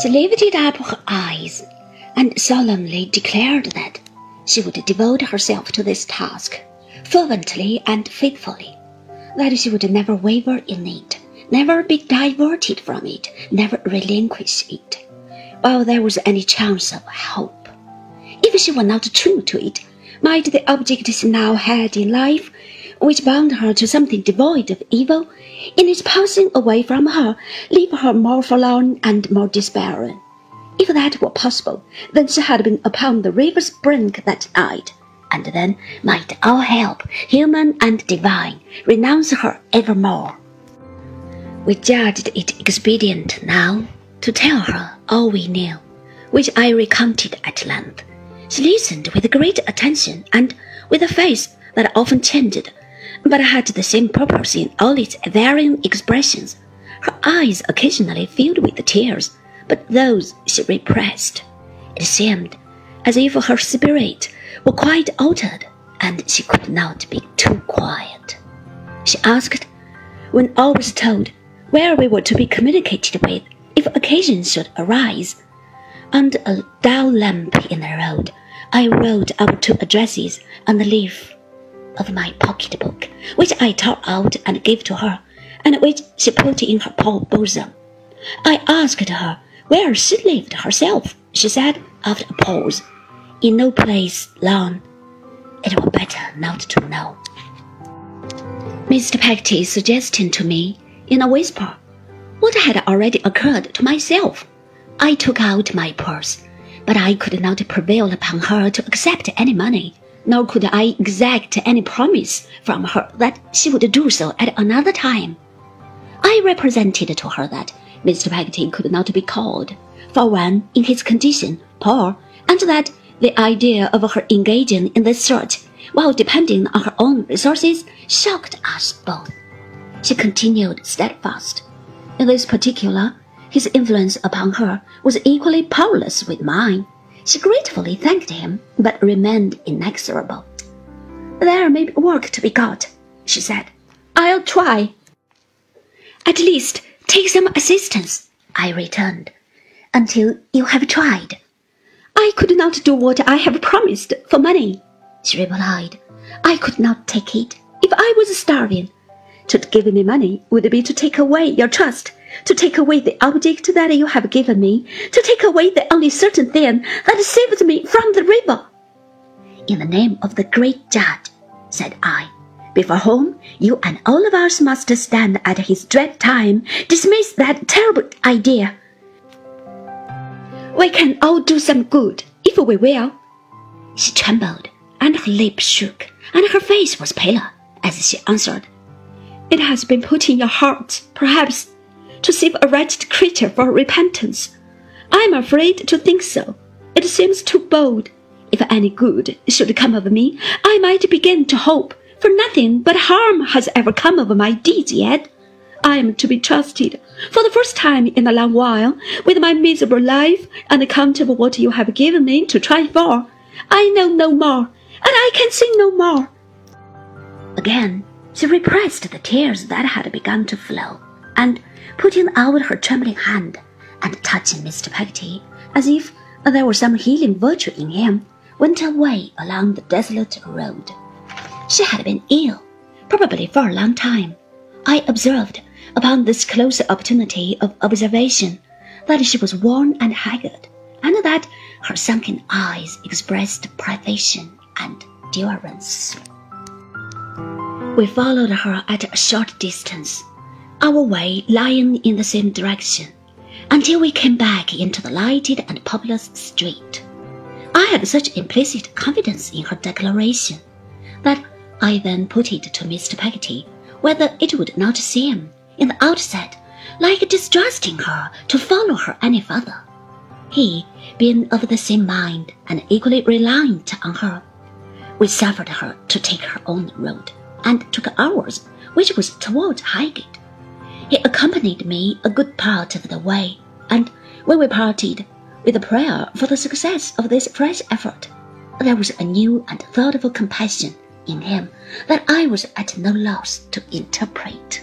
She lifted up her eyes and solemnly declared that she would devote herself to this task fervently and faithfully, that she would never waver in it, never be diverted from it, never relinquish it, while there was any chance of hope. If she were not true to it, might the object she now had in life, which bound her to something devoid of evil, in its passing away from her, leave her more forlorn and more despairing. If that were possible, then she had been upon the river's brink that night, and then might all help, human and divine, renounce her evermore. We judged it expedient now to tell her all we knew, which I recounted at length. She listened with great attention and with a face that often changed, but had the same purpose in all its varying expressions. Her eyes occasionally filled with tears, but those she repressed. It seemed as if her spirit were quite altered, and she could not be too quiet. She asked, when all was told, where we were to be communicated with if occasion should arise. Under a dull lamp in the road, I wrote out two addresses on the leaf of my pocketbook, which I tore out and gave to her, and which she put in her poor bosom. I asked her where she lived herself. She said, after a pause, in no place long. It were better not to know. Mr. Peggotty suggesting to me, in a whisper, what had already occurred to myself. I took out my purse, but I could not prevail upon her to accept any money, nor could I exact any promise from her that she would do so at another time. I represented to her that Mr. Peggotty could not be called, for one in his condition, poor, and that the idea of her engaging in this search while depending on her own resources shocked us both. She continued steadfast. In this particular, his influence upon her was equally powerless with mine. She gratefully thanked him, but remained inexorable. There may be work to be got, she said. I'll try. At least take some assistance, I returned, until you have tried. I could not do what I have promised for money, she replied. I could not take it if I was starving. To give me money would be to take away your trust, to take away the object that you have given me, to take away the only certain thing that saved me from the river. In the name of the great judge, said I, before whom you and all of us must stand at his dread time, dismiss that terrible idea. We can all do some good, if we will. She trembled, and her lips shook, and her face was paler as she answered. It has been put in your heart, perhaps, to save a wretched creature for repentance. I am afraid to think so. It seems too bold. If any good should come of me, I might begin to hope, for nothing but harm has ever come of my deeds yet. I am to be trusted, for the first time in a long while, with my miserable life on account of what you have given me to try for. I know no more, and I can sing no more. Again, she repressed the tears that had begun to flow, and putting out her trembling hand and touching Mr. Peggotty as if there were some healing virtue in him, went away along the desolate road. She had been ill, probably for a long time. I observed, upon this close opportunity of observation, that she was worn and haggard, and that her sunken eyes expressed privation and durance. We followed her at a short distance, our way lying in the same direction, until we came back into the lighted and populous street. I had such implicit confidence in her declaration that I then put it to Mr. Peggotty whether it would not seem, in the outset, like distrusting her to follow her any further. He, being of the same mind and equally reliant on her, we suffered her to take her own road and took ours, which was toward Highgate. He accompanied me a good part of the way, and when we parted, with a prayer for the success of this fresh effort, there was a new and thoughtful compassion in him that I was at no loss to interpret.